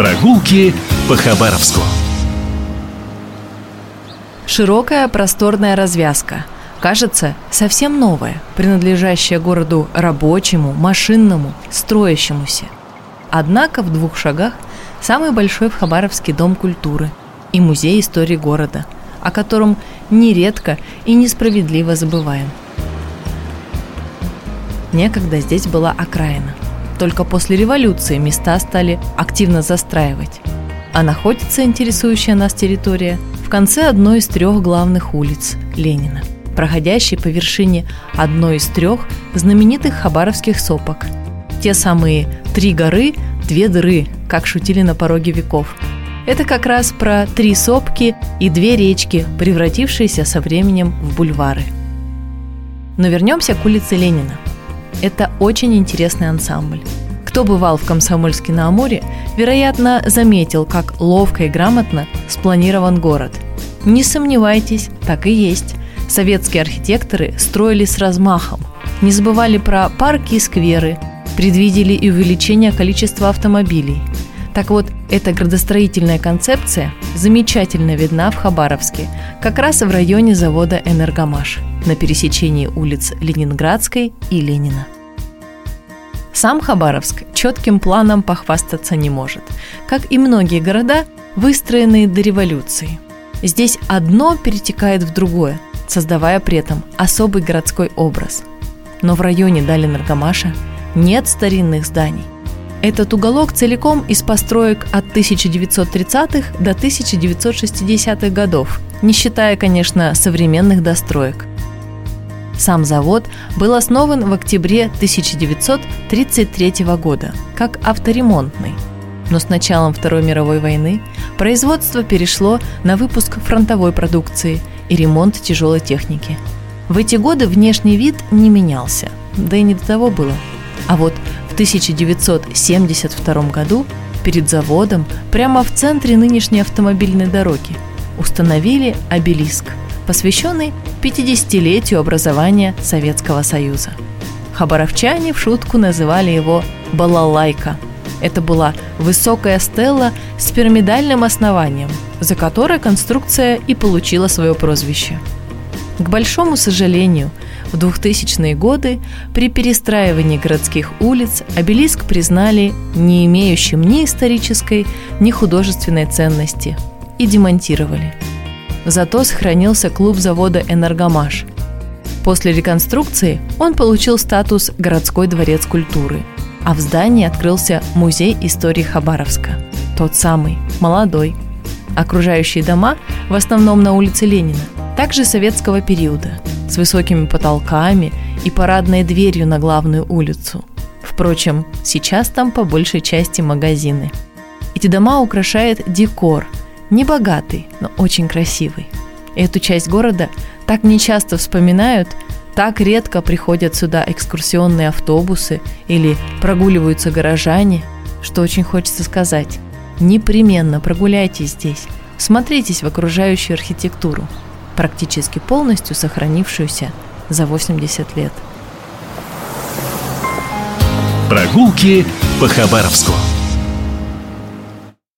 Прогулки по Хабаровску. Широкая просторная развязка. Кажется, совсем новая, принадлежащая городу рабочему, машинному, строящемуся. Однако в двух шагах самый большой в Хабаровске дом культуры и музей истории города, о котором нередко и несправедливо забываем. Некогда здесь была окраина – только после революции места стали активно застраивать. А находится интересующая нас территория в конце одной из трех главных улиц – Ленина, проходящей по вершине одной из трех знаменитых хабаровских сопок. Те самые «три горы, две дыры», как шутили на пороге веков. Это как раз про три сопки и две речки, превратившиеся со временем в бульвары. Но вернемся к улице Ленина – это очень интересный ансамбль. Кто бывал в Комсомольске на Амуре, вероятно, заметил, как ловко и грамотно спланирован город. Не сомневайтесь, так и есть. Советские архитекторы строили с размахом, не забывали про парки и скверы, предвидели и увеличение количества автомобилей. Так вот, эта градостроительная концепция замечательно видна в Хабаровске, как раз в районе завода «Энергомаш» на пересечении улиц Ленинградской и Ленина. Сам Хабаровск четким планом похвастаться не может, как и многие города, выстроенные до революции. Здесь одно перетекает в другое, создавая при этом особый городской образ. Но в районе Далинаргамаша нет старинных зданий. Этот уголок целиком из построек от 1930-х до 1960-х годов, не считая, конечно, современных достроек. Сам завод был основан в октябре 1933 года как авторемонтный. Но с началом Второй мировой войны производство перешло на выпуск фронтовой продукции и ремонт тяжелой техники. В эти годы внешний вид не менялся, да и не до того было. А вот 1972 году перед заводом, прямо в центре нынешней автомобильной дороги, установили обелиск – посвященный 50-летию образования Советского Союза. Хабаровчане в шутку называли его «балалайка». Это была высокая стелла с пирамидальным основанием, за которой конструкция и получила свое прозвище. К большому сожалению, в 2000-е годы при перестраивании городских улиц обелиск признали не имеющим ни исторической, ни художественной ценности и демонтировали – Зато сохранился клуб завода «Энергомаш». После реконструкции он получил статус «Городской дворец культуры», а в здании открылся Музей истории Хабаровска. Тот самый, молодой. Окружающие дома, в основном на улице Ленина, также советского периода, с высокими потолками и парадной дверью на главную улицу. Впрочем, сейчас там по большей части магазины. Эти дома украшает декор – не богатый, но очень красивый. Эту часть города так нечасто вспоминают, так редко приходят сюда экскурсионные автобусы или прогуливаются горожане, что очень хочется сказать. Непременно прогуляйтесь здесь, смотритесь в окружающую архитектуру, практически полностью сохранившуюся за 80 лет. Прогулки по Хабаровску.